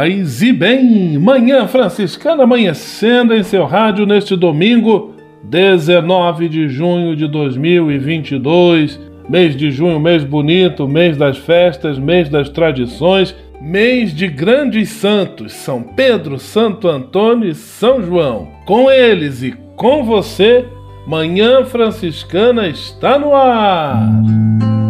Paz e bem, manhã franciscana amanhecendo em seu rádio neste domingo, 19 de junho de 2022. Mês de junho, mês bonito, mês das festas, mês das tradições, mês de grandes santos, São Pedro, Santo Antônio e São João. Com eles e com você, Manhã Franciscana está no ar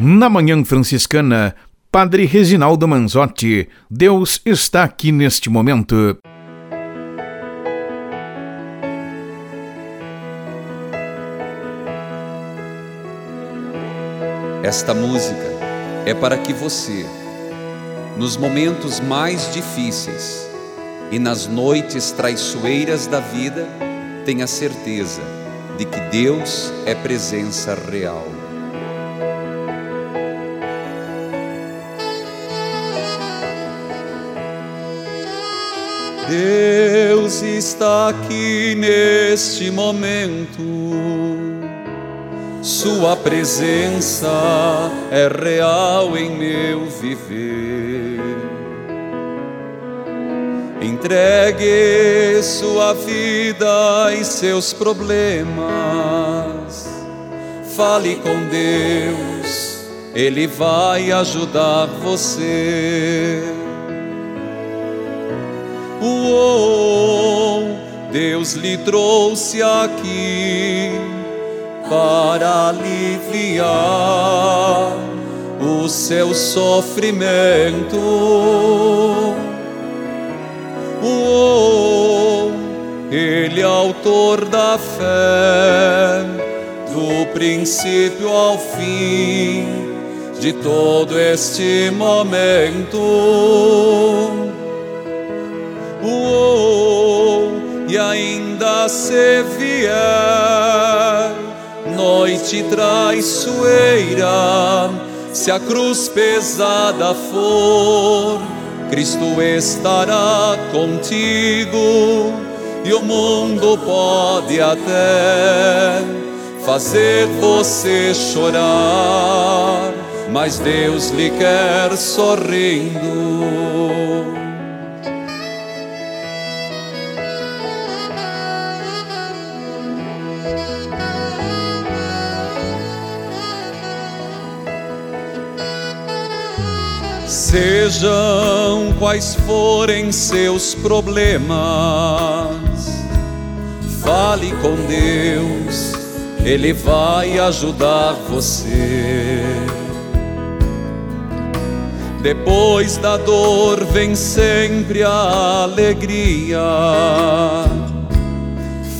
Na Manhã Franciscana, Padre Reginaldo Manzotti, Deus está aqui neste momento. Esta música é para que você, nos momentos mais difíceis e nas noites traiçoeiras da vida, tenha certeza de que Deus é presença real. Deus está aqui neste momento. Sua presença é real em meu viver. Entregue sua vida e seus problemas. Fale com Deus, Ele vai ajudar você. Uou, Deus lhe trouxe aqui para aliviar o seu sofrimento. Uou, Ele é autor da fé, do princípio ao fim de todo este momento e ainda se vier noite traiçoeira, se a cruz pesada for, Cristo estará contigo e o mundo pode até fazer você chorar, mas Deus lhe quer sorrindo. Sejam quais forem seus problemas, fale com Deus, Ele vai ajudar você. Depois da dor vem sempre a alegria.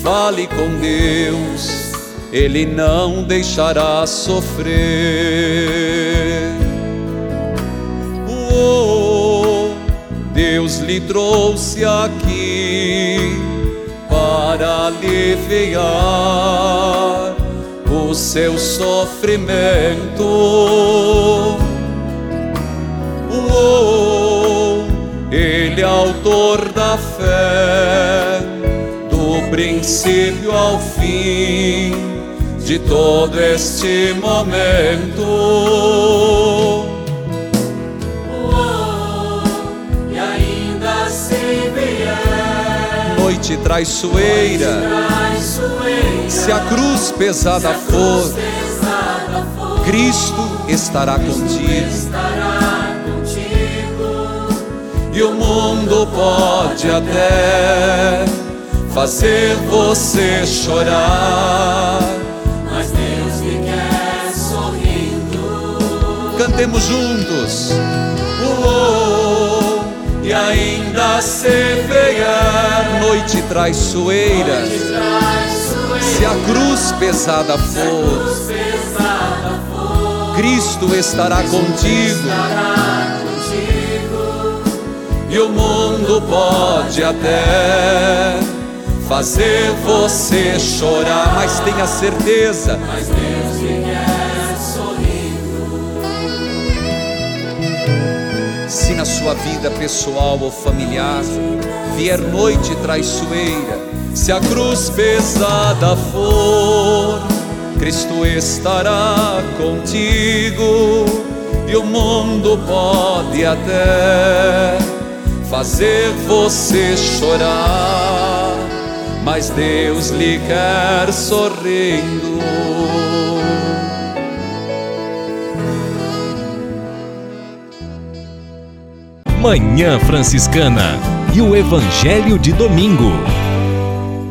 Fale com Deus, Ele não deixará sofrer. Oh, Deus lhe trouxe aqui para aliviar o seu sofrimento ele é autor da fé, do princípio ao fim de todo este momento. Noite traiçoeira, se a cruz pesada for, Cristo estará contigo. Estará e o mundo pode até fazer você chorar. Mas Deus me quer sorrindo. Cantemos juntos. Ainda se vier noite traiçoeira, noite traiçoeira se a cruz pesada for, cruz pesada for Cristo estará Cristo contigo. Estará e o mundo pode até fazer você chorar, mas tenha certeza. Mas Deus Se na sua vida pessoal ou familiar vier noite traiçoeira, se a cruz pesada for, Cristo estará contigo e o mundo pode até fazer você chorar, mas Deus lhe quer sorrindo. Manhã Franciscana e o Evangelho de Domingo.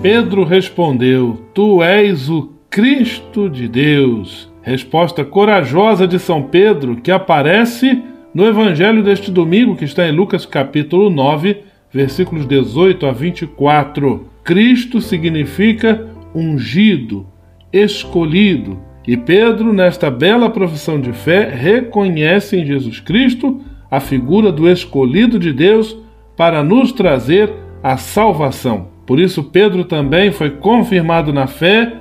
Pedro respondeu: Tu és o Cristo de Deus. Resposta corajosa de São Pedro que aparece no evangelho deste domingo, que está em Lucas capítulo 9, versículos 18 a 24, Cristo significa ungido, escolhido. E Pedro, nesta bela profissão de fé, reconhece em Jesus Cristo a figura do escolhido de Deus para nos trazer a salvação. Por isso, Pedro também foi confirmado na fé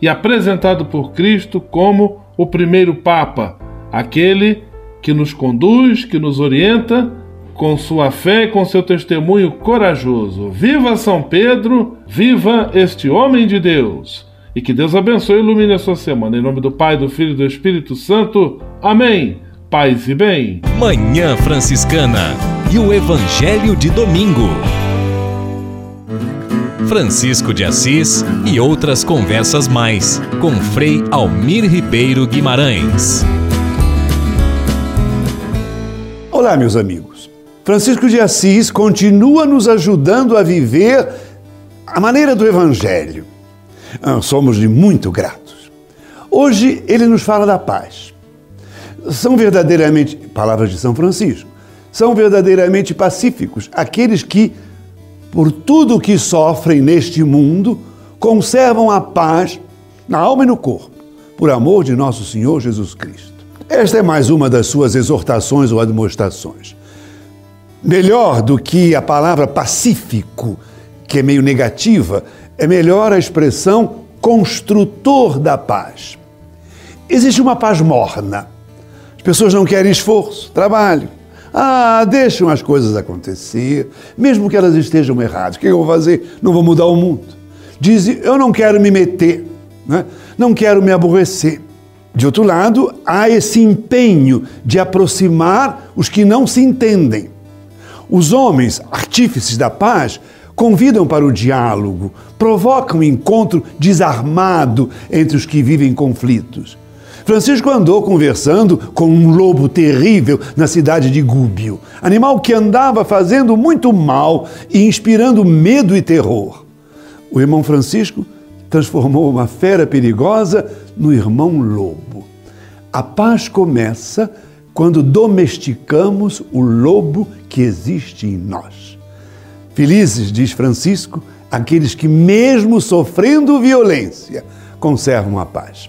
e apresentado por Cristo como o primeiro Papa, aquele que nos conduz, que nos orienta com sua fé e com seu testemunho corajoso. Viva São Pedro, viva este homem de Deus. E que Deus abençoe e ilumine a sua semana. Em nome do Pai, do Filho e do Espírito Santo. Amém. Paz e bem. Manhã Franciscana e o Evangelho de Domingo. Francisco de Assis e outras conversas mais com Frei Almir Ribeiro Guimarães. Olá, meus amigos. Francisco de Assis continua nos ajudando a viver a maneira do Evangelho. Ah, somos de muito gratos. Hoje ele nos fala da paz. São verdadeiramente, palavras de São Francisco, são verdadeiramente pacíficos aqueles que, por tudo que sofrem neste mundo, conservam a paz na alma e no corpo, por amor de nosso Senhor Jesus Cristo. Esta é mais uma das suas exortações ou admoestações. Melhor do que a palavra pacífico, que é meio negativa, é melhor a expressão construtor da paz. Existe uma paz morna. As pessoas não querem esforço, trabalho. Ah, deixam as coisas acontecer, mesmo que elas estejam erradas. O que eu vou fazer? Não vou mudar o mundo. Dizem, eu não quero me meter, né? não quero me aborrecer. De outro lado, há esse empenho de aproximar os que não se entendem. Os homens, artífices da paz, convidam para o diálogo, provocam um encontro desarmado entre os que vivem conflitos. Francisco andou conversando com um lobo terrível na cidade de Gúbio, animal que andava fazendo muito mal e inspirando medo e terror. O irmão Francisco transformou uma fera perigosa no irmão lobo. A paz começa quando domesticamos o lobo que existe em nós. Felizes, diz Francisco, aqueles que, mesmo sofrendo violência, conservam a paz.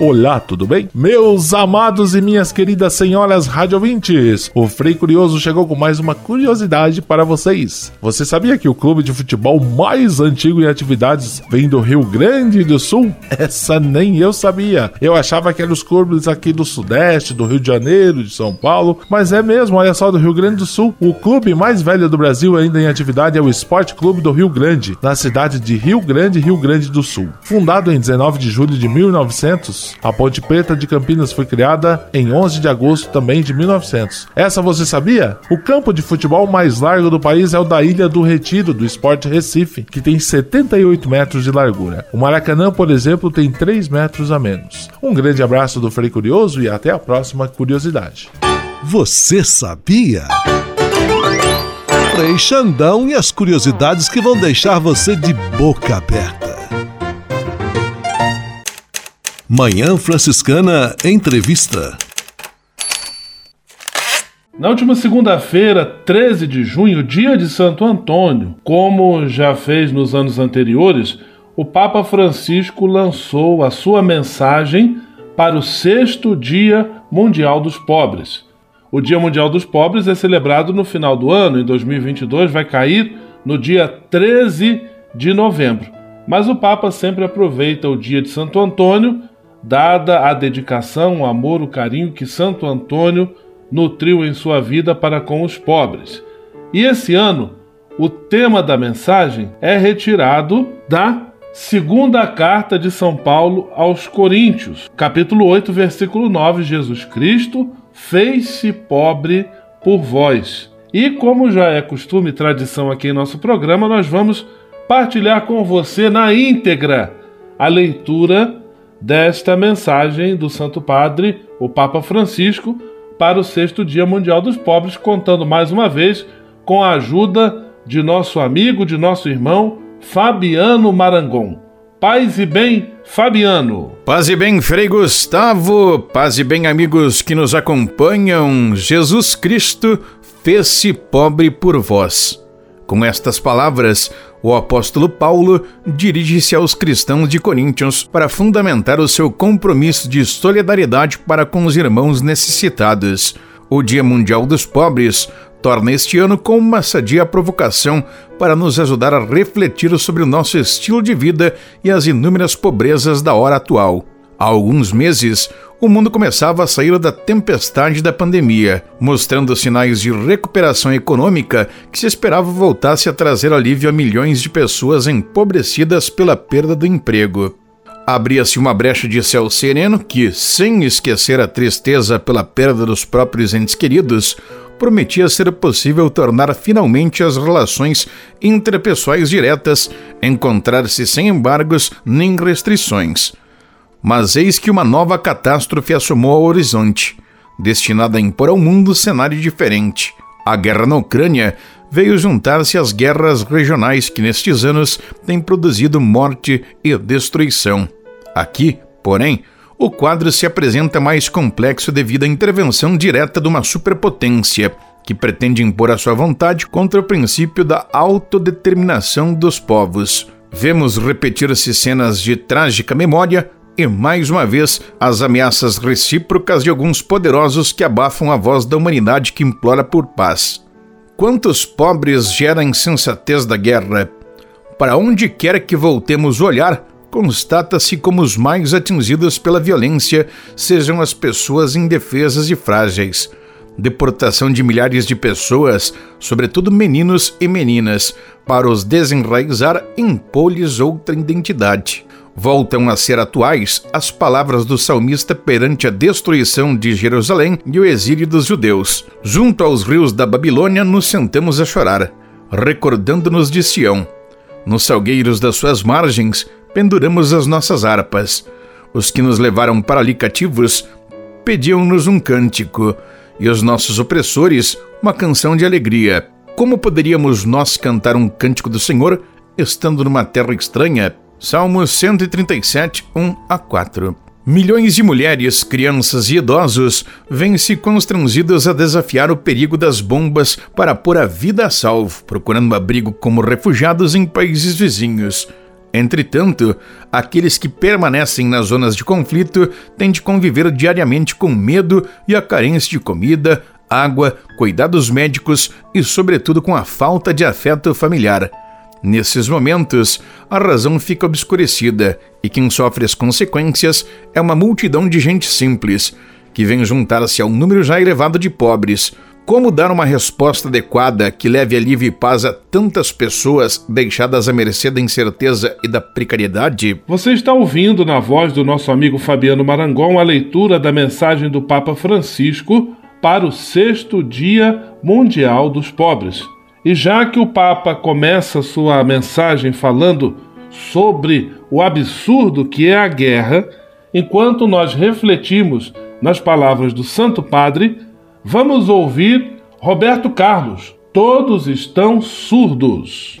Olá, tudo bem? Meus amados e minhas queridas senhoras radiovintes, o Frei Curioso chegou com mais uma curiosidade para vocês. Você sabia que o clube de futebol mais antigo em atividades vem do Rio Grande do Sul? Essa nem eu sabia. Eu achava que eram os clubes aqui do Sudeste, do Rio de Janeiro, de São Paulo, mas é mesmo, olha só, do Rio Grande do Sul. O clube mais velho do Brasil ainda em atividade é o Esporte Clube do Rio Grande, na cidade de Rio Grande, Rio Grande do Sul. Fundado em 19 de julho de 1900, a Ponte Preta de Campinas foi criada em 11 de agosto também de 1900. Essa você sabia? O campo de futebol mais largo do país é o da Ilha do Retiro, do Esporte Recife, que tem 78 metros de largura. O Maracanã, por exemplo, tem 3 metros a menos. Um grande abraço do Frei Curioso e até a próxima curiosidade. Você sabia? Frei Xandão e as curiosidades que vão deixar você de boca aberta. Manhã Franciscana Entrevista. Na última segunda-feira, 13 de junho, dia de Santo Antônio, como já fez nos anos anteriores, o Papa Francisco lançou a sua mensagem para o sexto Dia Mundial dos Pobres. O Dia Mundial dos Pobres é celebrado no final do ano, em 2022, vai cair no dia 13 de novembro. Mas o Papa sempre aproveita o dia de Santo Antônio dada a dedicação, o amor, o carinho que Santo Antônio nutriu em sua vida para com os pobres. E esse ano, o tema da mensagem é retirado da segunda carta de São Paulo aos Coríntios, capítulo 8, versículo 9: Jesus Cristo fez-se pobre por vós. E como já é costume e tradição aqui em nosso programa, nós vamos partilhar com você na íntegra a leitura desta mensagem do Santo Padre, o Papa Francisco, para o sexto Dia Mundial dos Pobres, contando mais uma vez com a ajuda de nosso amigo, de nosso irmão Fabiano Marangon. Paz e bem, Fabiano. Paz e bem, Frei Gustavo. Paz e bem, amigos que nos acompanham. Jesus Cristo fez-se pobre por vós. Com estas palavras, o apóstolo Paulo dirige-se aos cristãos de Coríntios para fundamentar o seu compromisso de solidariedade para com os irmãos necessitados. O Dia Mundial dos Pobres torna este ano com uma sadia provocação para nos ajudar a refletir sobre o nosso estilo de vida e as inúmeras pobrezas da hora atual. Há alguns meses, o mundo começava a sair da tempestade da pandemia, mostrando sinais de recuperação econômica que se esperava voltasse a trazer alívio a milhões de pessoas empobrecidas pela perda do emprego. Abria-se uma brecha de céu sereno que, sem esquecer a tristeza pela perda dos próprios entes queridos, prometia ser possível tornar finalmente as relações interpessoais diretas, encontrar-se sem embargos nem restrições. Mas eis que uma nova catástrofe assomou ao horizonte, destinada a impor ao mundo cenário diferente. A guerra na Ucrânia veio juntar-se às guerras regionais que nestes anos têm produzido morte e destruição. Aqui, porém, o quadro se apresenta mais complexo devido à intervenção direta de uma superpotência que pretende impor a sua vontade contra o princípio da autodeterminação dos povos. Vemos repetir-se cenas de trágica memória e, mais uma vez, as ameaças recíprocas de alguns poderosos que abafam a voz da humanidade que implora por paz. Quantos pobres gera a insensatez da guerra? Para onde quer que voltemos olhar, constata-se como os mais atingidos pela violência sejam as pessoas indefesas e frágeis. Deportação de milhares de pessoas, sobretudo meninos e meninas, para os desenraizar impô-lhes outra identidade voltam a ser atuais as palavras do salmista perante a destruição de Jerusalém e o exílio dos judeus. Junto aos rios da Babilônia nos sentamos a chorar, recordando-nos de Sião. Nos salgueiros das suas margens, penduramos as nossas harpas. Os que nos levaram para ali cativos pediam-nos um cântico, e os nossos opressores uma canção de alegria. Como poderíamos nós cantar um cântico do Senhor estando numa terra estranha? Salmos 137, 1 a 4. Milhões de mulheres, crianças e idosos vêm-se constrangidos a desafiar o perigo das bombas para pôr a vida a salvo, procurando abrigo como refugiados em países vizinhos. Entretanto, aqueles que permanecem nas zonas de conflito têm de conviver diariamente com medo e a carência de comida, água, cuidados médicos e, sobretudo, com a falta de afeto familiar. Nesses momentos, a razão fica obscurecida e quem sofre as consequências é uma multidão de gente simples, que vem juntar-se ao número já elevado de pobres. Como dar uma resposta adequada que leve alívio e paz a tantas pessoas deixadas à mercê da incerteza e da precariedade? Você está ouvindo na voz do nosso amigo Fabiano Marangon a leitura da mensagem do Papa Francisco para o sexto Dia Mundial dos Pobres. E já que o Papa começa sua mensagem falando sobre o absurdo que é a guerra, enquanto nós refletimos nas palavras do Santo Padre, vamos ouvir Roberto Carlos. Todos estão surdos.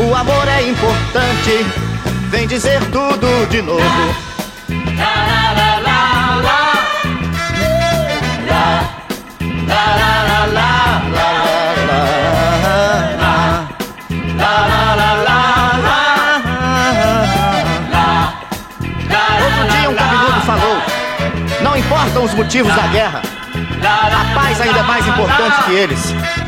O amor é importante, vem dizer tudo de novo. Outro dia um cabeludo falou: Não importam os motivos da guerra, a paz ainda é mais importante que eles.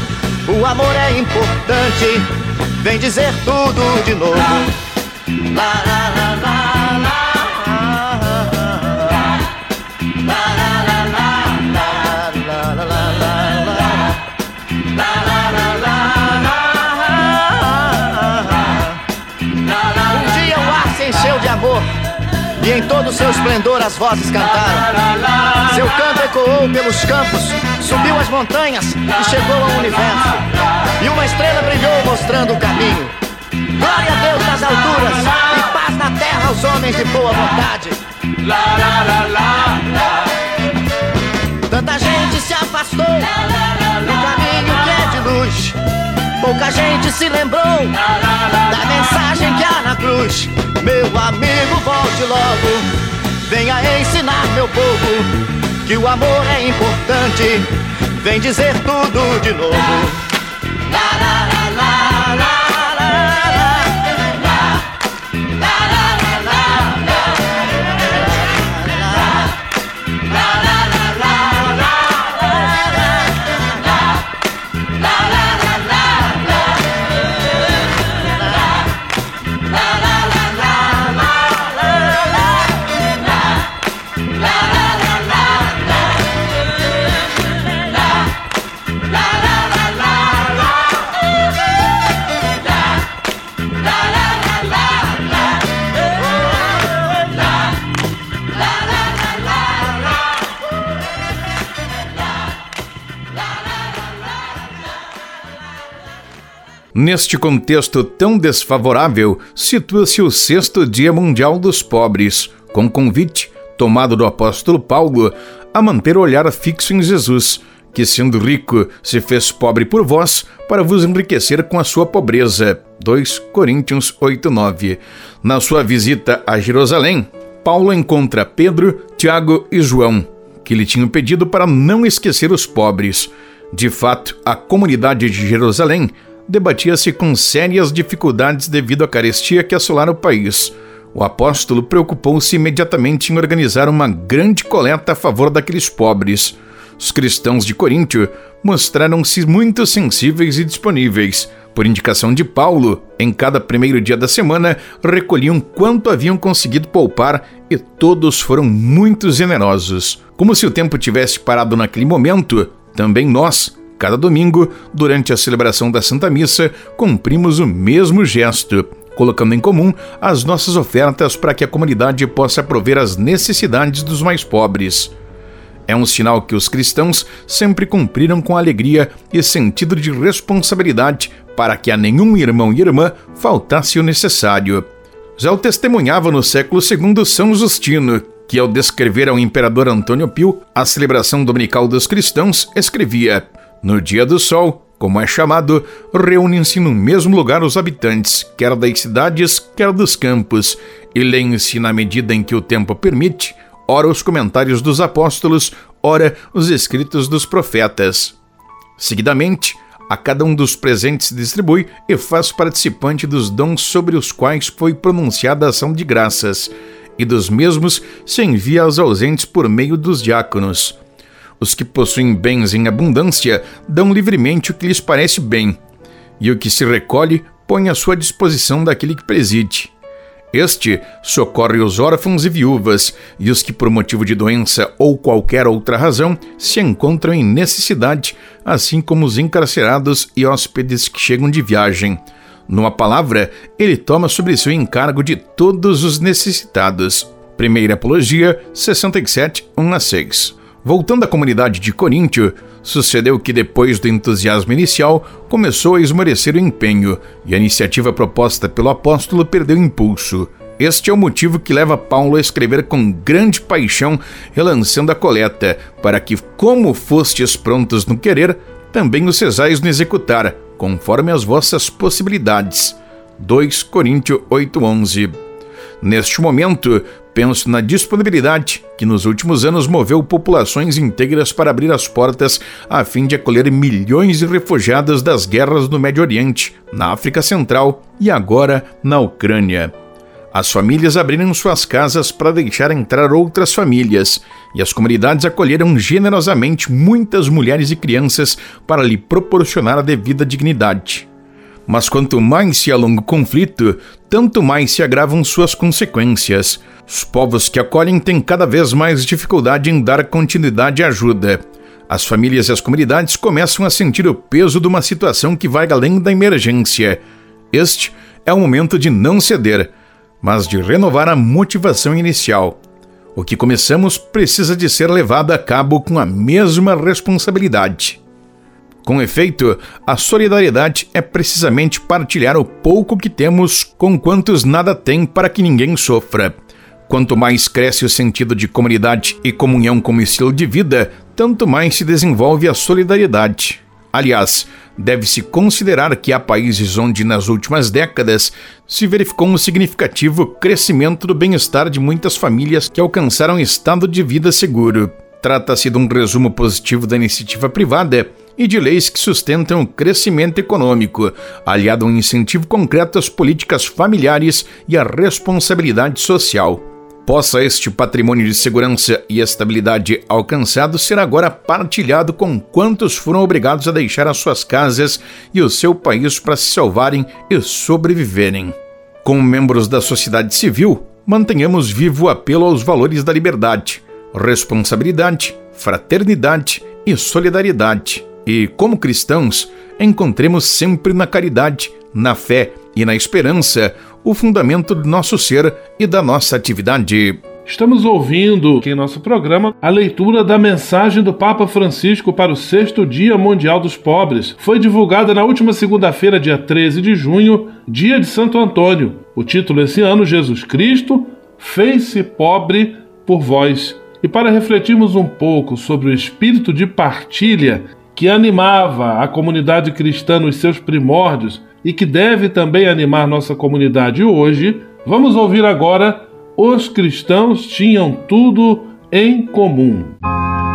O amor é importante, vem dizer tudo de novo. La, la, la, em todo o seu esplendor as vozes cantaram. Seu canto ecoou pelos campos, subiu as montanhas e chegou ao universo. E uma estrela brilhou mostrando o caminho. Glória a Deus nas alturas e paz na terra aos homens de boa vontade. Tanta gente se afastou do caminho que é de luz. Pouca gente se lembrou da mensagem que há na cruz. Meu amigo, volte logo, venha ensinar meu povo que o amor é importante. Vem dizer tudo de novo. Neste contexto tão desfavorável, situa-se o sexto Dia Mundial dos Pobres, com convite, tomado do apóstolo Paulo, a manter o olhar fixo em Jesus, que, sendo rico, se fez pobre por vós, para vos enriquecer com a sua pobreza. 2 Coríntios 8:9. Na sua visita a Jerusalém, Paulo encontra Pedro, Tiago e João, que lhe tinham pedido para não esquecer os pobres. De fato, a comunidade de Jerusalém debatia-se com sérias dificuldades devido à carestia que assolara o país. O apóstolo preocupou-se imediatamente em organizar uma grande coleta a favor daqueles pobres. Os cristãos de Coríntio mostraram-se muito sensíveis e disponíveis. Por indicação de Paulo, em cada primeiro dia da semana, recolhiam quanto haviam conseguido poupar e todos foram muito generosos. Como se o tempo tivesse parado naquele momento, também nós, cada domingo, durante a celebração da Santa Missa, cumprimos o mesmo gesto, colocando em comum as nossas ofertas para que a comunidade possa prover as necessidades dos mais pobres. É um sinal que os cristãos sempre cumpriram com alegria e sentido de responsabilidade para que a nenhum irmão e irmã faltasse o necessário. Já o testemunhava no século II São Justino, que ao descrever ao imperador Antônio Pio a celebração dominical dos cristãos, escrevia: No dia do sol, como é chamado, reúnem-se no mesmo lugar os habitantes, quer das cidades, quer dos campos, e leem-se na medida em que o tempo permite, ora os comentários dos apóstolos, ora os escritos dos profetas. Seguidamente, a cada um dos presentes se distribui e faz participante dos dons sobre os quais foi pronunciada a ação de graças, e dos mesmos se envia aos ausentes por meio dos diáconos. Os que possuem bens em abundância dão livremente o que lhes parece bem, e o que se recolhe põe à sua disposição daquele que preside. Este socorre os órfãos e viúvas e os que, por motivo de doença ou qualquer outra razão, se encontram em necessidade, assim como os encarcerados e hóspedes que chegam de viagem. Numa palavra, ele toma sobre si o encargo de todos os necessitados. Primeira Apologia 67, 1 a 6. Voltando à comunidade de Coríntio, sucedeu que depois do entusiasmo inicial começou a esmorecer o empenho e a iniciativa proposta pelo apóstolo perdeu impulso. Este é o motivo que leva Paulo a escrever com grande paixão, relançando a coleta, para que, como fostes prontos no querer, também o cesais no executar, conforme as vossas possibilidades. 2 Coríntios 8:11 Neste momento, penso na disponibilidade que nos últimos anos moveu populações inteiras para abrir as portas a fim de acolher milhões de refugiados das guerras no Médio Oriente, na África Central e agora na Ucrânia. As famílias abriram suas casas para deixar entrar outras famílias, e as comunidades acolheram generosamente muitas mulheres e crianças para lhe proporcionar a devida dignidade. Mas quanto mais se alonga o conflito, tanto mais se agravam suas consequências. Os povos que acolhem têm cada vez mais dificuldade em dar continuidade à ajuda. As famílias e as comunidades começam a sentir o peso de uma situação que vai além da emergência. Este é o momento de não ceder, mas de renovar a motivação inicial. O que começamos precisa de ser levado a cabo com a mesma responsabilidade. Com efeito, a solidariedade é precisamente partilhar o pouco que temos com quantos nada têm para que ninguém sofra. Quanto mais cresce o sentido de comunidade e comunhão como estilo de vida, tanto mais se desenvolve a solidariedade. Aliás, deve-se considerar que há países onde, nas últimas décadas, se verificou um significativo crescimento do bem-estar de muitas famílias que alcançaram estado de vida seguro. Trata-se de um resumo positivo da iniciativa privada e de leis que sustentam o crescimento econômico, aliado a um incentivo concreto às políticas familiares e à responsabilidade social. Possa este patrimônio de segurança e estabilidade alcançado ser agora partilhado com quantos foram obrigados a deixar as suas casas e o seu país para se salvarem e sobreviverem. Como membros da sociedade civil, mantenhamos vivo o apelo aos valores da liberdade, responsabilidade, fraternidade e solidariedade e, como cristãos, encontremos sempre na caridade, na fé e na esperança o fundamento do nosso ser e da nossa atividade. Estamos ouvindo aqui em nosso programa a leitura da mensagem do Papa Francisco para o sexto Dia Mundial dos Pobres. Foi divulgada na última segunda-feira, dia 13 de junho, dia de Santo Antônio. O título esse ano, Jesus Cristo, fez-se pobre por vós. E para refletirmos um pouco sobre o espírito de partilha que animava a comunidade cristã nos seus primórdios e que deve também animar nossa comunidade hoje, vamos ouvir agora Os cristãos tinham tudo em comum. Os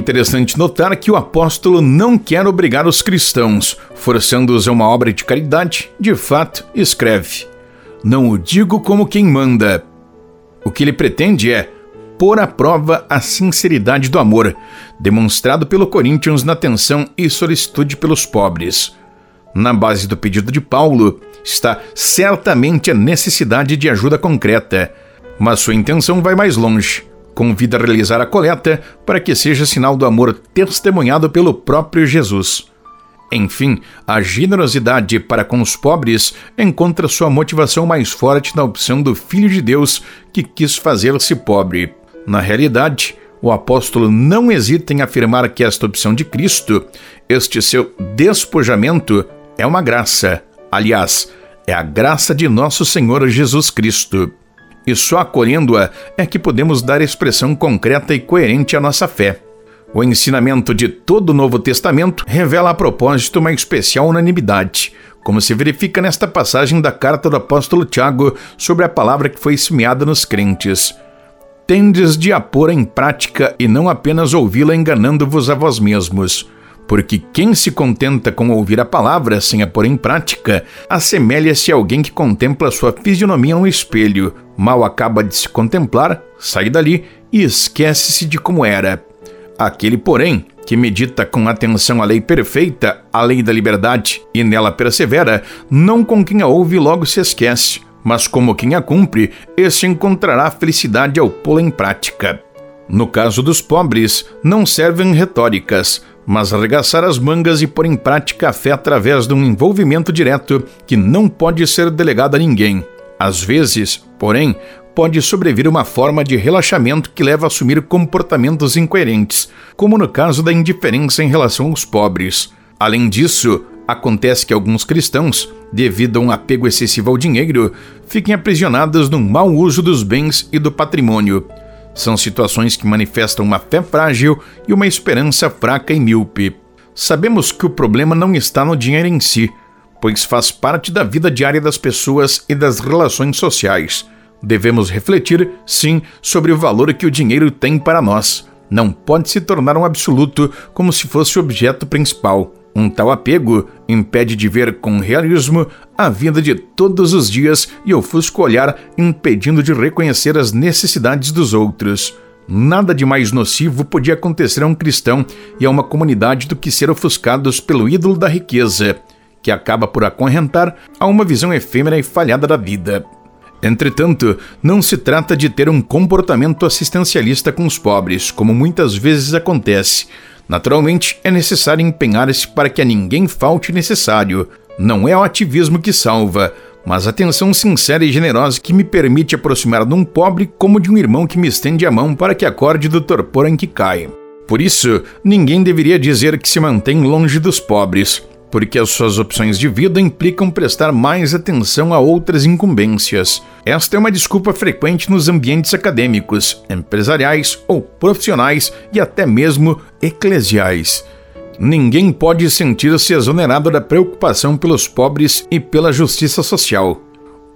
interessante notar que o apóstolo não quer obrigar os cristãos, forçando-os a uma obra de caridade, de fato, escreve: Não o digo como quem manda. O que ele pretende é pôr à prova a sinceridade do amor, demonstrado pelo Corinthians na atenção e solicitude pelos pobres. Na base do pedido de Paulo está certamente a necessidade de ajuda concreta, mas sua intenção vai mais longe. Convida a realizar a coleta para que seja sinal do amor testemunhado pelo próprio Jesus. Enfim, a generosidade para com os pobres encontra sua motivação mais forte na opção do Filho de Deus que quis fazer-se pobre. Na realidade, o apóstolo não hesita em afirmar que esta opção de Cristo, este seu despojamento, é uma graça. Aliás, é a graça de nosso Senhor Jesus Cristo. E só acolhendo-a é que podemos dar expressão concreta e coerente à nossa fé. O ensinamento de todo o Novo Testamento revela a propósito uma especial unanimidade, como se verifica nesta passagem da carta do apóstolo Tiago sobre a palavra que foi semeada nos crentes. Tendes de a pôr em prática e não apenas ouvi-la enganando-vos a vós mesmos. Porque quem se contenta com ouvir a palavra sem a pôr em prática, assemelha-se a alguém que contempla sua fisionomia no espelho, mal acaba de se contemplar, sai dali e esquece-se de como era. Aquele, porém, que medita com atenção a lei perfeita, a lei da liberdade, e nela persevera, não com quem a ouve logo se esquece, mas como quem a cumpre, esse encontrará felicidade ao pô-la em prática. No caso dos pobres, não servem retóricas, mas arregaçar as mangas e pôr em prática a fé através de um envolvimento direto que não pode ser delegado a ninguém. Às vezes, porém, pode sobrevir uma forma de relaxamento que leva a assumir comportamentos incoerentes, como no caso da indiferença em relação aos pobres. Além disso, acontece que alguns cristãos, devido a um apego excessivo ao dinheiro, fiquem aprisionados no mau uso dos bens e do patrimônio. São situações que manifestam uma fé frágil e uma esperança fraca e míope. Sabemos que o problema não está no dinheiro em si, pois faz parte da vida diária das pessoas e das relações sociais. Devemos refletir, sim, sobre o valor que o dinheiro tem para nós. Não pode se tornar um absoluto como se fosse o objeto principal. Um tal apego impede de ver com realismo a vida de todos os dias e ofusca o olhar, impedindo de reconhecer as necessidades dos outros. Nada de mais nocivo podia acontecer a um cristão e a uma comunidade do que ser ofuscados pelo ídolo da riqueza, que acaba por acorrentar a uma visão efêmera e falhada da vida. Entretanto, não se trata de ter um comportamento assistencialista com os pobres, como muitas vezes acontece. Naturalmente, é necessário empenhar-se para que a ninguém falte necessário. Não é o ativismo que salva, mas a atenção sincera e generosa que me permite aproximar de um pobre como de um irmão que me estende a mão para que acorde do torpor em que cai. Por isso, ninguém deveria dizer que se mantém longe dos pobres porque as suas opções de vida implicam prestar mais atenção a outras incumbências. Esta é uma desculpa frequente nos ambientes acadêmicos, empresariais ou profissionais e até mesmo eclesiais. Ninguém pode sentir-se exonerado da preocupação pelos pobres e pela justiça social.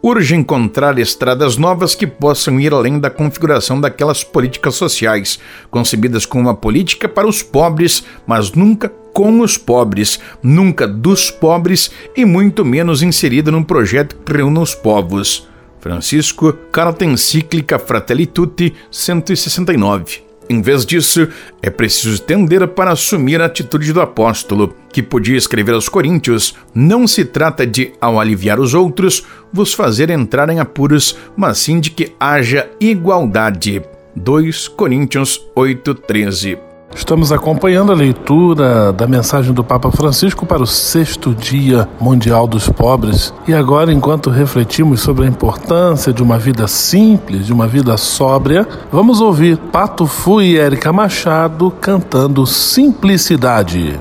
Urge encontrar estradas novas que possam ir além da configuração daquelas políticas sociais, concebidas como uma política para os pobres, mas nunca com os pobres, nunca dos pobres e muito menos inserida num projeto que reúna os povos. Francisco, Carta Encíclica Fratelli Tutti, 169. Em vez disso, é preciso tender para assumir a atitude do apóstolo, que podia escrever aos Coríntios: Não se trata de, ao aliviar os outros, vos fazer entrar em apuros, mas sim de que haja igualdade. 2 Coríntios 8,13 Estamos acompanhando a leitura da mensagem do Papa Francisco para o sexto Dia Mundial dos Pobres. E agora, enquanto refletimos sobre a importância de uma vida simples, de uma vida sóbria, vamos ouvir Pato Fu e Érica Machado cantando Simplicidade.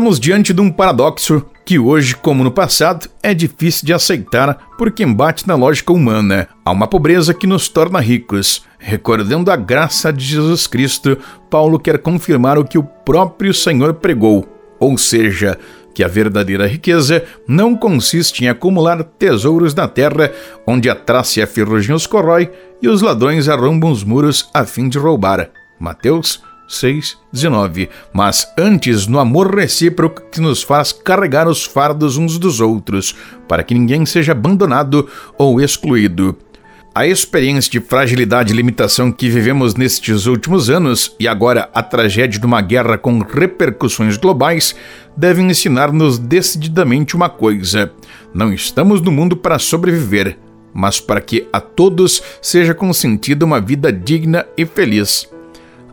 Estamos diante de um paradoxo que hoje, como no passado, é difícil de aceitar por quem bate na lógica humana. Há uma pobreza que nos torna ricos. Recordando a graça de Jesus Cristo, Paulo quer confirmar o que o próprio Senhor pregou, ou seja, que a verdadeira riqueza não consiste em acumular tesouros na terra, onde a traça e a ferrugem os corrói e os ladrões arrombam os muros a fim de roubar. Mateus 6, 19. Mas antes no amor recíproco que nos faz carregar os fardos uns dos outros, para que ninguém seja abandonado ou excluído. A experiência de fragilidade e limitação que vivemos nestes últimos anos e agora a tragédia de uma guerra com repercussões globais devem ensinar-nos decididamente uma coisa: não estamos no mundo para sobreviver, mas para que a todos seja consentida uma vida digna e feliz.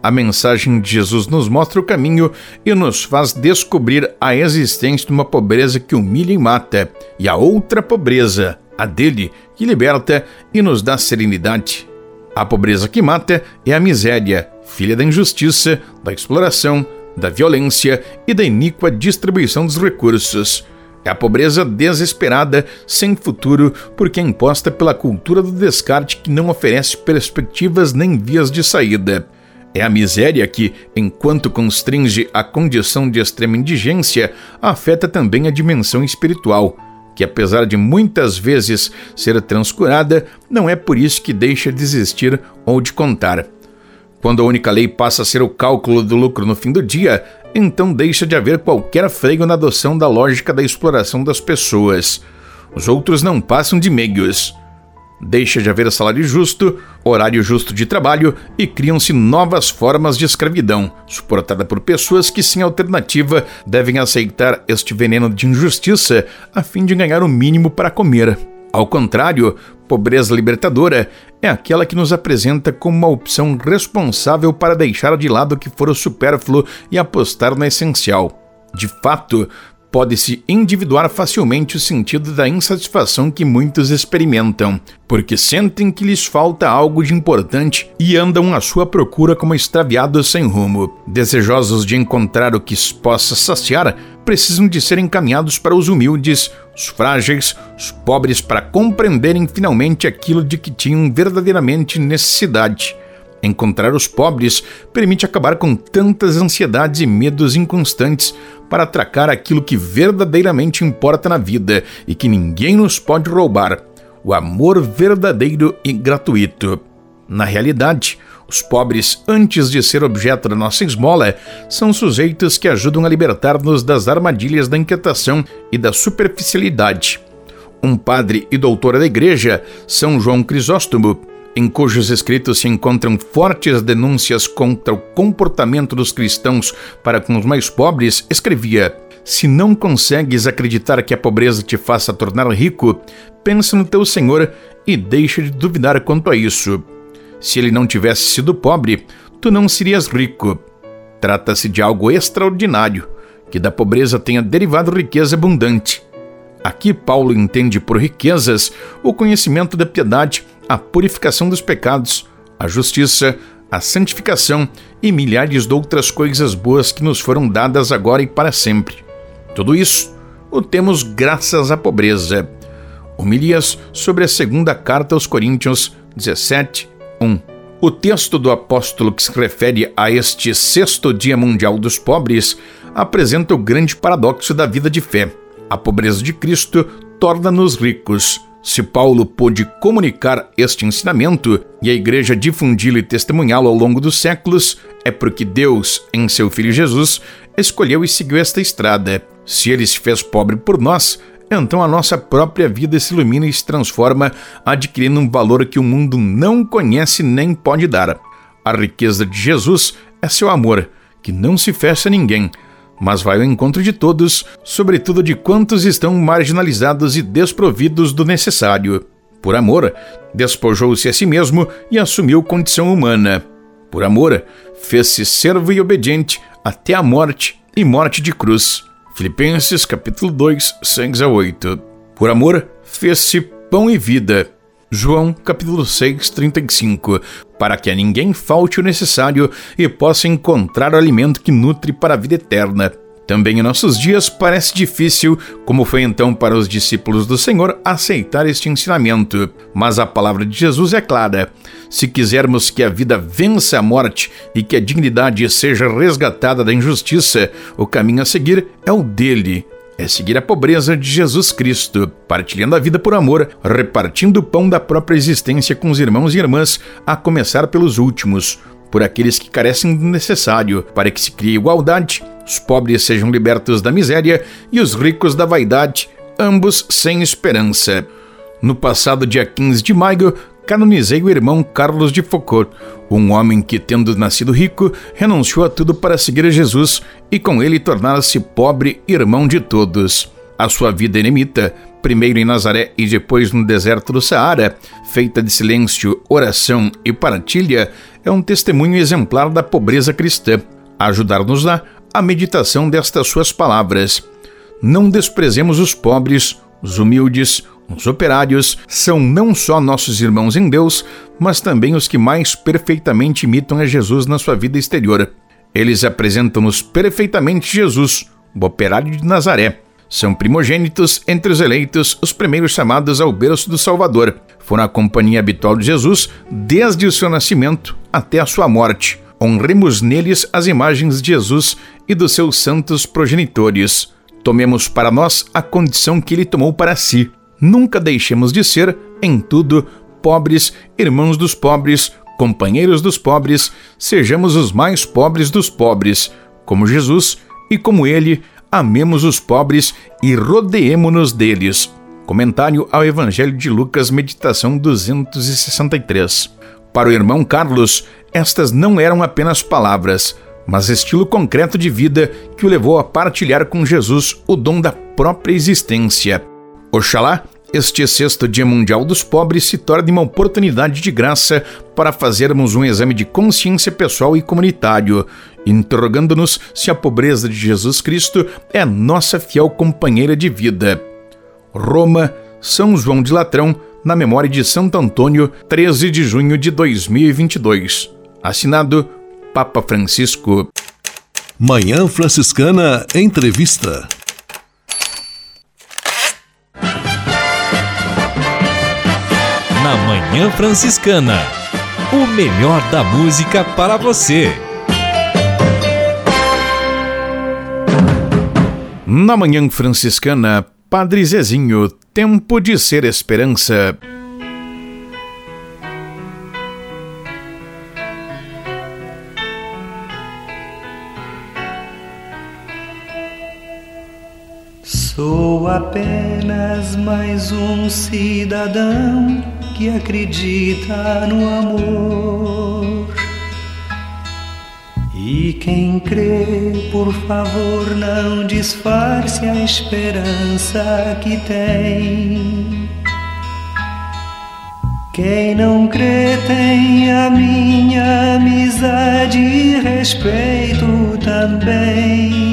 A mensagem de Jesus nos mostra o caminho e nos faz descobrir a existência de uma pobreza que humilha e mata, e a outra pobreza, a dele, que liberta e nos dá serenidade. A pobreza que mata é a miséria, filha da injustiça, da exploração, da violência e da iníqua distribuição dos recursos. É a pobreza desesperada, sem futuro, porque é imposta pela cultura do descarte que não oferece perspectivas nem vias de saída. É a miséria que, enquanto constringe a condição de extrema indigência, afeta também a dimensão espiritual que apesar de muitas vezes ser transcurada, não é por isso que deixa de existir ou de contar. Quando a única lei passa a ser o cálculo do lucro no fim do dia, então deixa de haver qualquer freio na adoção da lógica da exploração das pessoas. Os outros não passam de meios. Deixa de haver salário justo, horário justo de trabalho e criam-se novas formas de escravidão, suportada por pessoas que, sem alternativa, devem aceitar este veneno de injustiça a fim de ganhar o mínimo para comer. Ao contrário, pobreza libertadora é aquela que nos apresenta como uma opção responsável para deixar de lado o que for o supérfluo e apostar no essencial. De fato, pode-se individuar facilmente o sentido da insatisfação que muitos experimentam, porque sentem que lhes falta algo de importante e andam à sua procura como extraviados sem rumo. Desejosos de encontrar o que possa saciar, precisam de ser encaminhados para os humildes, os frágeis, os pobres para compreenderem finalmente aquilo de que tinham verdadeiramente necessidade. Encontrar os pobres permite acabar com tantas ansiedades e medos inconstantes para atracar aquilo que verdadeiramente importa na vida e que ninguém nos pode roubar: o amor verdadeiro e gratuito. Na realidade, os pobres, antes de ser objeto da nossa esmola, são sujeitos que ajudam a libertar-nos das armadilhas da inquietação e da superficialidade. Um padre e doutor da igreja, São João Crisóstomo, em cujos escritos se encontram fortes denúncias contra o comportamento dos cristãos para com os mais pobres, escrevia: Se não consegues acreditar que a pobreza te faça tornar rico, pensa no teu Senhor e deixa de duvidar quanto a isso. Se ele não tivesse sido pobre, tu não serias rico. Trata-se de algo extraordinário, que da pobreza tenha derivado riqueza abundante. Aqui Paulo entende por riquezas o conhecimento da piedade a purificação dos pecados, a justiça, a santificação e milhares de outras coisas boas que nos foram dadas agora e para sempre. Tudo isso o temos graças à pobreza. Homilias sobre a segunda carta aos Coríntios 17, 1. O texto do apóstolo que se refere a este sexto Dia Mundial dos Pobres apresenta o grande paradoxo da vida de fé. A pobreza de Cristo torna-nos ricos. Se Paulo pôde comunicar este ensinamento e a igreja difundi-lo e testemunhá-lo ao longo dos séculos, é porque Deus, em seu Filho Jesus, escolheu e seguiu esta estrada. Se ele se fez pobre por nós, então a nossa própria vida se ilumina e se transforma, adquirindo um valor que o mundo não conhece nem pode dar. A riqueza de Jesus é seu amor, que não se fecha a ninguém, mas vai ao encontro de todos, sobretudo de quantos estão marginalizados e desprovidos do necessário. Por amor, despojou-se a si mesmo e assumiu condição humana. Por amor, fez-se servo e obediente até a morte e morte de cruz. Filipenses capítulo 2, 6 a 8. Por amor, fez-se pão e vida. João capítulo 6, 35, para que a ninguém falte o necessário e possa encontrar o alimento que nutre para a vida eterna. Também em nossos dias parece difícil, como foi então para os discípulos do Senhor, aceitar este ensinamento. Mas a palavra de Jesus é clara. Se quisermos que a vida vença a morte e que a dignidade seja resgatada da injustiça, o caminho a seguir é o dele. É seguir a pobreza de Jesus Cristo, partilhando a vida por amor, repartindo o pão da própria existência com os irmãos e irmãs, a começar pelos últimos, por aqueles que carecem do necessário, para que se crie igualdade, os pobres sejam libertos da miséria e os ricos da vaidade, ambos sem esperança. No passado dia 15 de maio, canonizei o irmão Carlos de Foucault, um homem que, tendo nascido rico, renunciou a tudo para seguir a Jesus e com ele tornar-se pobre irmão de todos. A sua vida eremita, primeiro em Nazaré e depois no deserto do Saara, feita de silêncio, oração e partilha, é um testemunho exemplar da pobreza cristã. Ajudar-nos-á a meditação destas suas palavras. Não desprezemos os pobres, os humildes, os operários são não só nossos irmãos em Deus, mas também os que mais perfeitamente imitam a Jesus na sua vida exterior. Eles apresentam-nos perfeitamente Jesus, o operário de Nazaré. São primogênitos entre os eleitos, os primeiros chamados ao berço do Salvador. Foram a companhia habitual de Jesus desde o seu nascimento até a sua morte. Honremos neles as imagens de Jesus e dos seus santos progenitores. Tomemos para nós a condição que ele tomou para si. Nunca deixemos de ser, em tudo, pobres, irmãos dos pobres, companheiros dos pobres, sejamos os mais pobres dos pobres, como Jesus e como ele, amemos os pobres e rodeemo-nos deles. Comentário ao Evangelho de Lucas, meditação 263. Para o irmão Carlos, estas não eram apenas palavras, mas estilo concreto de vida que o levou a partilhar com Jesus o dom da própria existência. Oxalá este sexto Dia Mundial dos Pobres se torne uma oportunidade de graça para fazermos um exame de consciência pessoal e comunitário, interrogando-nos se a pobreza de Jesus Cristo é nossa fiel companheira de vida. Roma, São João de Latrão, na memória de Santo Antônio, 13 de junho de 2022. Assinado Papa Francisco. Manhã Franciscana Entrevista. Na Manhã Franciscana. O melhor da música para você. Na Manhã Franciscana, Padre Zezinho, tempo de ser esperança. Sou apenas mais um cidadão que acredita no amor. E quem crê, por favor, não disfarce a esperança que tem. Quem não crê tem a minha amizade e respeito também.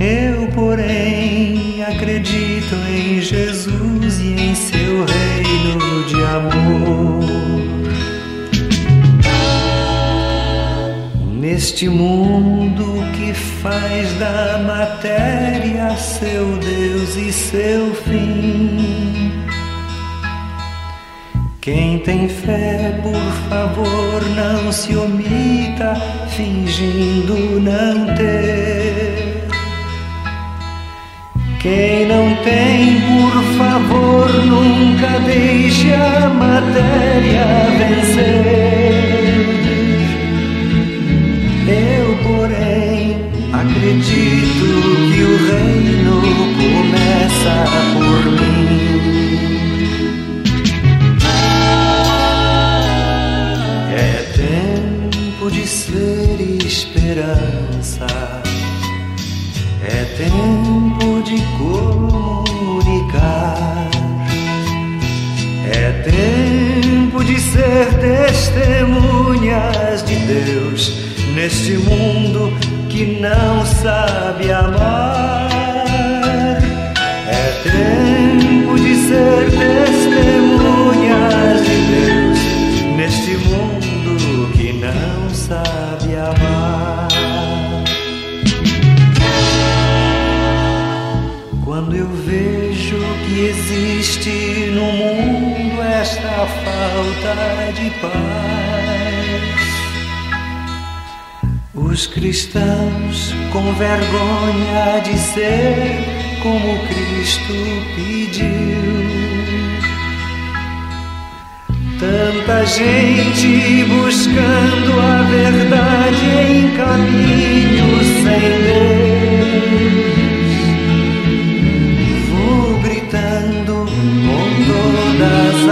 Eu, porém, acredito em Jesus e em seu reino de amor. Neste mundo que faz da matéria seu Deus e seu fim. Quem tem fé, por favor, não se omita, fingindo não ter. Quem não tem, por favor, nunca deixe a matéria vencer. Eu, porém, acredito que o reino começa por mim. ser testemunhas de Deus neste mundo que não sabe amar. É tempo de ser testemunhas de Deus neste mundo que não sabe amar. Quando eu vejo que existe no mundo falta de paz, os cristãos com vergonha de ser como Cristo pediu. Tanta gente buscando a verdade em caminhos sem Deus.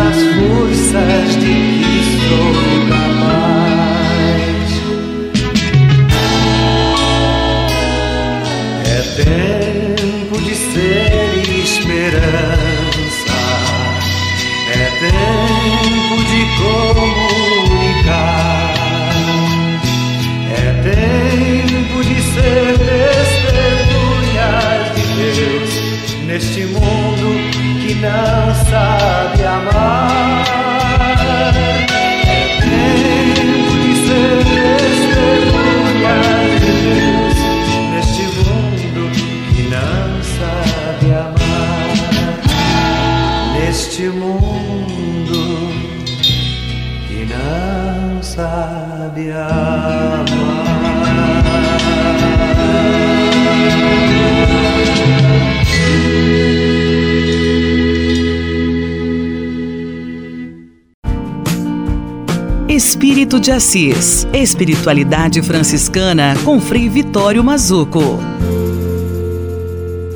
As forças de sou capaz. É tempo de ser esperança. É tempo de comunicar. De Assis. Espiritualidade franciscana com Frei Vitório Mazuco.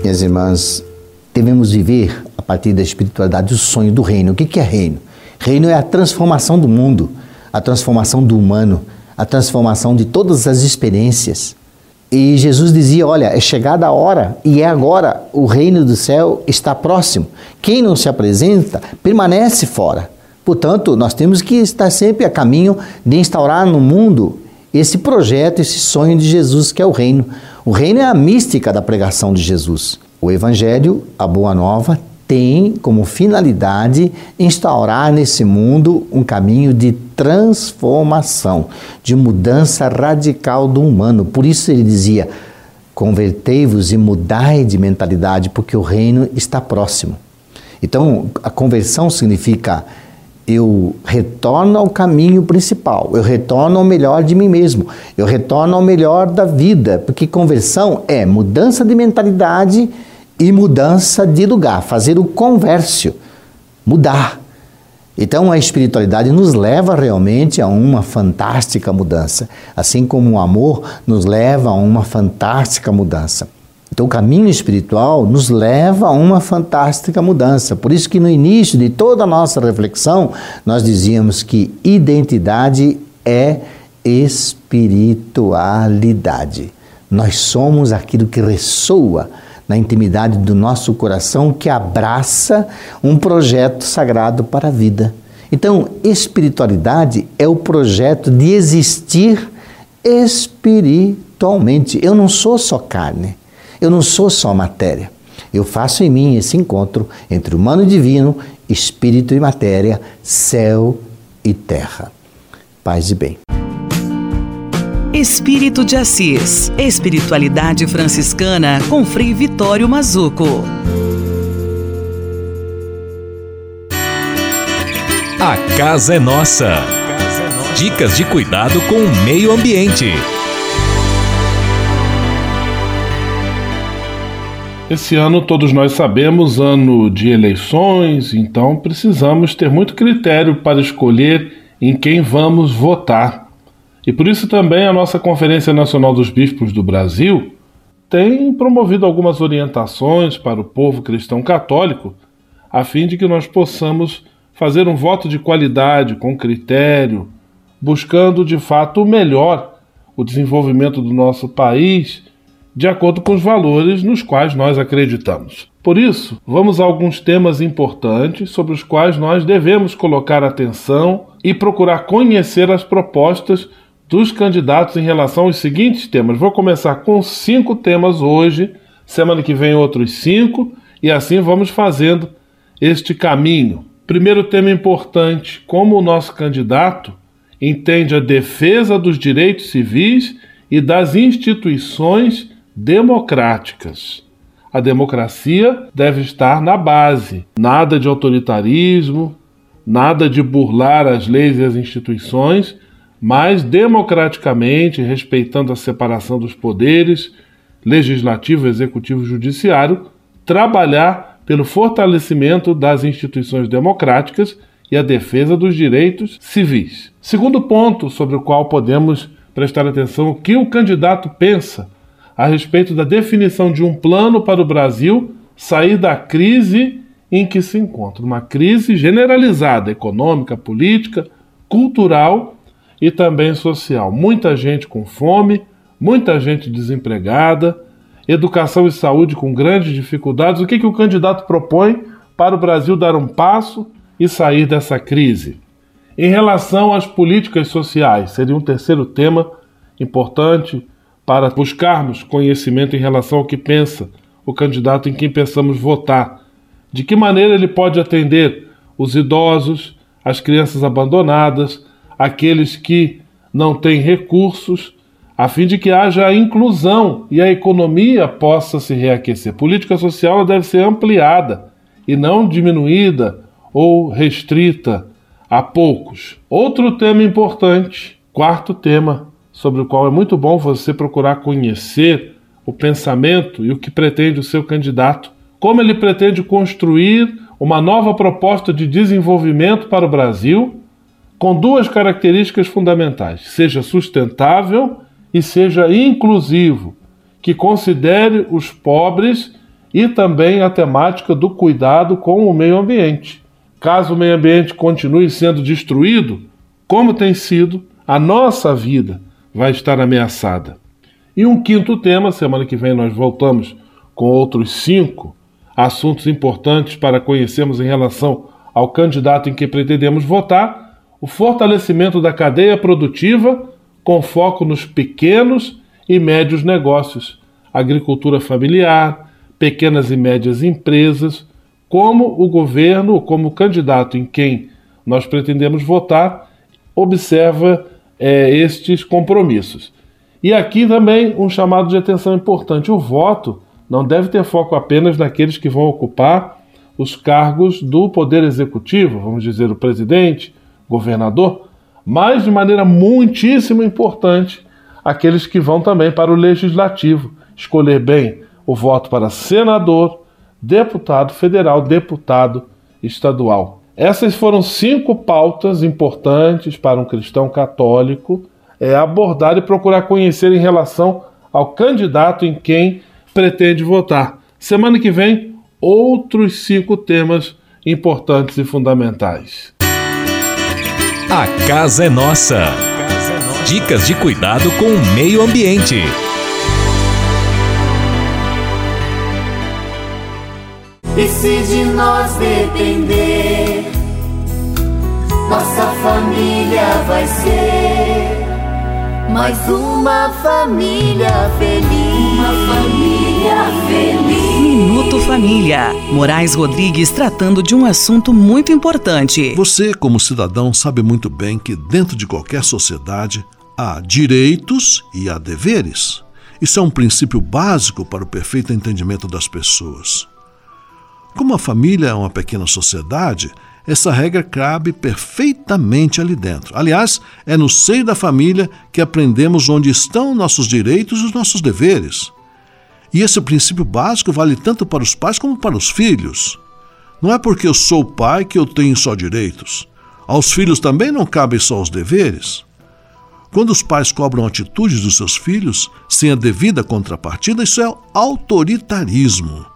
Minhas irmãs, devemos viver a partir da espiritualidade o sonho do reino. O que é reino? Reino é a transformação do mundo, a transformação do humano, a transformação de todas as experiências. E Jesus dizia: Olha, é chegada a hora e é agora, o reino do céu está próximo. Quem não se apresenta permanece fora. Portanto, nós temos que estar sempre a caminho de instaurar no mundo esse projeto, esse sonho de Jesus que é o reino. O reino é a mística da pregação de Jesus. O Evangelho, a Boa Nova, tem como finalidade instaurar nesse mundo um caminho de transformação, de mudança radical do humano. Por isso ele dizia: convertei-vos e mudai de mentalidade, porque o reino está próximo. Então, a conversão significa eu retorno ao caminho principal, eu retorno ao melhor de mim mesmo, eu retorno ao melhor da vida, porque conversão é mudança de mentalidade e mudança de lugar, fazer o convércio, mudar. Então a espiritualidade nos leva realmente a uma fantástica mudança, assim como o amor nos leva a uma fantástica mudança. Então, o caminho espiritual nos leva a uma fantástica mudança. Por isso que no início de toda a nossa reflexão, nós dizíamos que identidade é espiritualidade. Nós somos aquilo que ressoa na intimidade do nosso coração, que abraça um projeto sagrado para a vida. Então, espiritualidade é o projeto de existir espiritualmente. Eu não sou só carne. Eu não sou só matéria. Eu faço em mim esse encontro entre humano e divino, espírito e matéria, céu e terra. Paz e bem. Espírito de Assis. Espiritualidade franciscana com Frei Vitório Mazuco. A casa é nossa. Dicas de cuidado com o meio ambiente. Esse ano, todos nós sabemos, ano de eleições, então precisamos ter muito critério para escolher em quem vamos votar. E por isso também a nossa Conferência Nacional dos Bispos do Brasil tem promovido algumas orientações para o povo cristão católico, a fim de que nós possamos fazer um voto de qualidade, com critério, buscando de fato o melhor, o desenvolvimento do nosso país de acordo com os valores nos quais nós acreditamos. Por isso, vamos a alguns temas importantes sobre os quais nós devemos colocar atenção e procurar conhecer as propostas dos candidatos em relação aos seguintes temas. Vou começar com cinco temas hoje, semana que vem outros cinco, e assim vamos fazendo este caminho. Primeiro tema importante: como o nosso candidato entende a defesa dos direitos civis e das instituições democráticas. a democracia deve estar na base. Nada de autoritarismo, nada de burlar as leis e as instituições, mas democraticamente, respeitando a separação dos poderes, legislativo, executivo e judiciário, trabalhar pelo fortalecimento das instituições democráticas e a defesa dos direitos civis. Segundo ponto sobre o qual podemos prestar atenção o que o candidato pensa a respeito da definição de um plano para o Brasil sair da crise em que se encontra, uma crise generalizada, econômica, política, cultural e também social. Muita gente com fome, muita gente desempregada, educação e saúde com grandes dificuldades. O que, que o candidato propõe para o Brasil dar um passo e sair dessa crise? Em relação às políticas sociais, seria um terceiro tema importante para buscarmos conhecimento em relação ao que pensa o candidato em quem pensamos votar. De que maneira ele pode atender os idosos, as crianças abandonadas, aqueles que não têm recursos, a fim de que haja a inclusão e a economia possa se reaquecer. Política social deve ser ampliada e não diminuída ou restrita a poucos. Outro tema importante, quarto tema, sobre o qual é muito bom você procurar conhecer o pensamento e o que pretende o seu candidato, como ele pretende construir uma nova proposta de desenvolvimento para o Brasil com duas características fundamentais: seja sustentável e seja inclusivo, que considere os pobres e também a temática do cuidado com o meio ambiente. Caso o meio ambiente continue sendo destruído, como tem sido, a nossa vida vai estar ameaçada. E um quinto tema, semana que vem nós voltamos com outros cinco assuntos importantes para conhecermos em relação ao candidato em que pretendemos votar: o fortalecimento da cadeia produtiva com foco nos pequenos e médios negócios, agricultura familiar, pequenas e médias empresas, como o governo, como o candidato em quem nós pretendemos votar, observa é, estes compromissos. E aqui também um chamado de atenção importante: o voto não deve ter foco apenas naqueles que vão ocupar os cargos do Poder Executivo, vamos dizer, o presidente, governador, mas de maneira muitíssimo importante aqueles que vão também para o Legislativo. Escolher bem o voto para senador, deputado federal, deputado estadual. Essas foram cinco pautas importantes para um cristão católico é, abordar e procurar conhecer em relação ao candidato em quem pretende votar. Semana que vem, outros cinco temas importantes e fundamentais. A casa é nossa. Dicas de cuidado com o meio ambiente. E se de nós depender, nossa família vai ser mais uma família feliz. Uma família feliz. Minuto Família. Moraes Rodrigues tratando de um assunto muito importante. Você, como cidadão, sabe muito bem que dentro de qualquer sociedade há direitos e há deveres. Isso é um princípio básico para o perfeito entendimento das pessoas. Como a família é uma pequena sociedade, essa regra cabe perfeitamente ali dentro. Aliás, é no seio da família que aprendemos onde estão nossos direitos e os nossos deveres. E esse princípio básico vale tanto para os pais como para os filhos. Não é porque eu sou pai que eu tenho só direitos. Aos filhos também não cabem só os deveres. Quando os pais cobram atitudes dos seus filhos sem a devida contrapartida, isso é autoritarismo.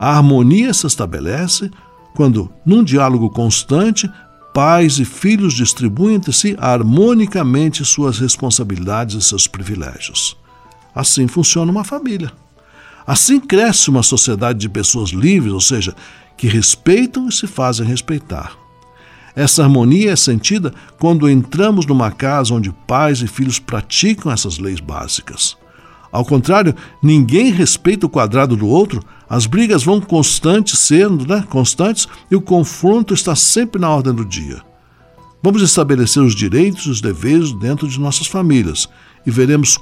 A harmonia se estabelece quando, num diálogo constante, pais e filhos distribuem entre si harmonicamente suas responsabilidades e seus privilégios. Assim funciona uma família. Assim cresce uma sociedade de pessoas livres, ou seja, que respeitam e se fazem respeitar. Essa harmonia é sentida quando entramos numa casa onde pais e filhos praticam essas leis básicas. Ao contrário, ninguém respeita o quadrado do outro, as brigas vão constantes sendo, né, constantes, e o confronto está sempre na ordem do dia. Vamos estabelecer os direitos e os deveres dentro de nossas famílias e veremos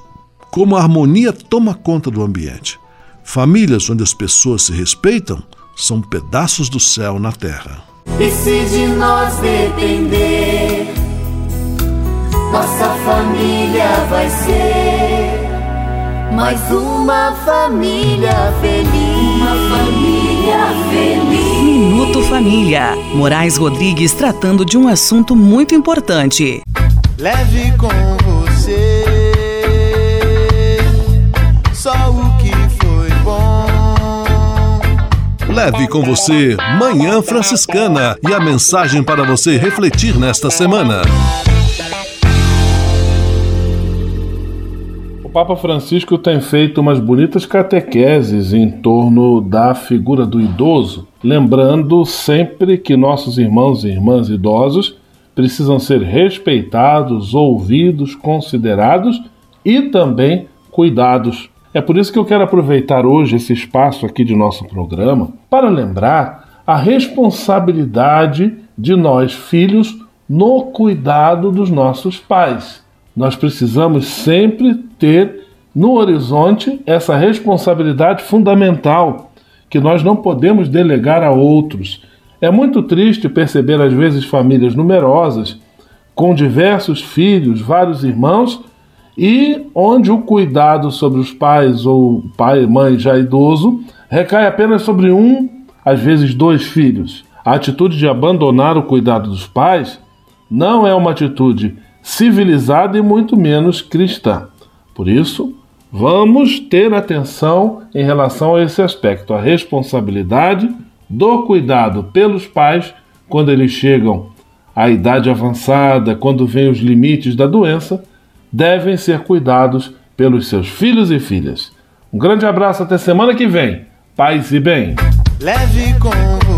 como a harmonia toma conta do ambiente. Famílias onde as pessoas se respeitam são pedaços do céu na terra. E se de nós depender, nossa família vai ser mais uma família feliz. Uma família feliz. Minuto Família. Moraes Rodrigues tratando de um assunto muito importante. Leve com você só o que foi bom. Leve com você Manhã Franciscana e a mensagem para você refletir nesta semana. Papa Francisco tem feito umas bonitas catequeses em torno da figura do idoso, lembrando sempre que nossos irmãos e irmãs idosos precisam ser respeitados, ouvidos, considerados e também cuidados. É por isso que eu quero aproveitar hoje esse espaço aqui de nosso programa para lembrar a responsabilidade de nós, filhos, no cuidado dos nossos pais. Nós precisamos sempre ter no horizonte essa responsabilidade fundamental que nós não podemos delegar a outros. É muito triste perceber, às vezes, famílias numerosas, com diversos filhos, vários irmãos, e onde o cuidado sobre os pais ou pai e mãe já idoso recai apenas sobre um, às vezes dois filhos. A atitude de abandonar o cuidado dos pais não é uma atitude civilizada e muito menos cristã. Por isso, vamos ter atenção em relação a esse aspecto, a responsabilidade do cuidado pelos pais quando eles chegam à idade avançada, quando vêm os limites da doença, devem ser cuidados pelos seus filhos e filhas. Um grande abraço até semana que vem. Paz e bem. Leve com